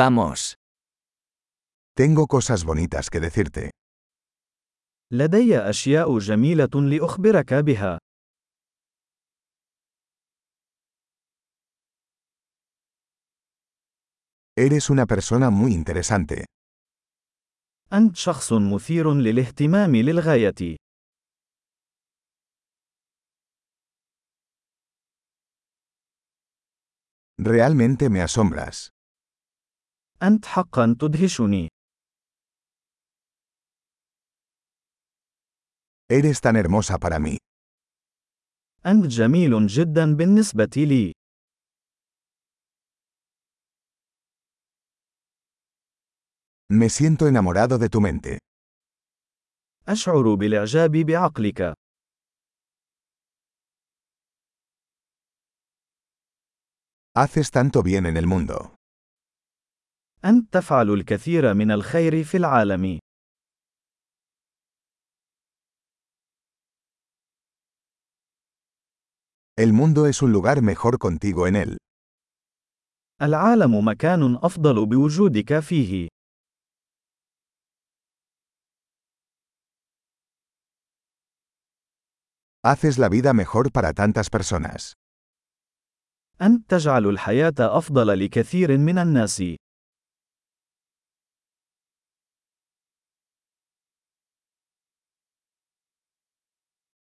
Vamos. Tengo cosas bonitas que decirte. لدي أشياء جميلة لأخبرك بها. Eres una persona muy interesante. أنت شخص مثير للاهتمام للغاية. Realmente me asombras. أنت حقا تدهشني. Eres tan hermosa para mí. أنت جميل جدا بالنسبة لي. Me siento enamorado de tu mente. أشعر بالإعجاب بعقلك. Haces tanto bien en el mundo. أنت تفعل الكثير من الخير في العالم. El mundo es un lugar mejor contigo en él. العالم مكان أفضل بوجودك فيه. Haces la vida mejor para tantas personas. أنت تجعل الحياة أفضل لكثير من الناس.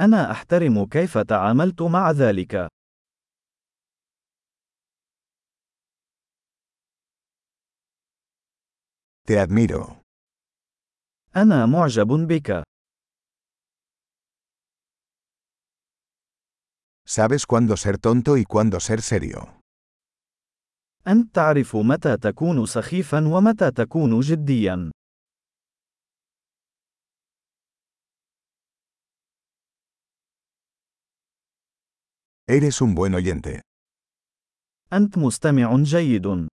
أنا أحترم كيف تعاملت مع ذلك. Te admiro. أنا معجب بك. Sabes cuándo ser tonto y cuándo ser serio. أنت تعرف متى تكون سخيفا ومتى تكون جديا. Eres un buen oyente. مستمع جيد.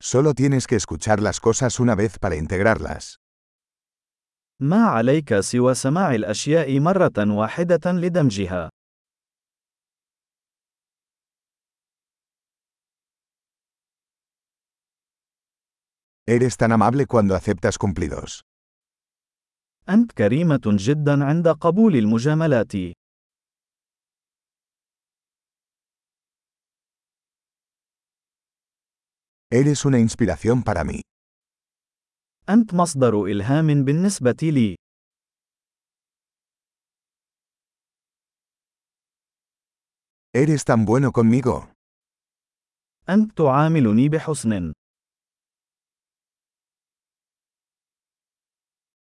Solo tienes que escuchar las cosas una vez para integrarlas. ما عليك سوى سماع الأشياء مرة واحدة لدمجها. Eres tan amable cuando aceptas cumplidos. أنت كريمة جدا عند قبول المجاملات. Eres una inspiración para mí. أنت مصدر إلهام بالنسبة لي. Eres tan bueno conmigo. أنت تعاملني بحسن.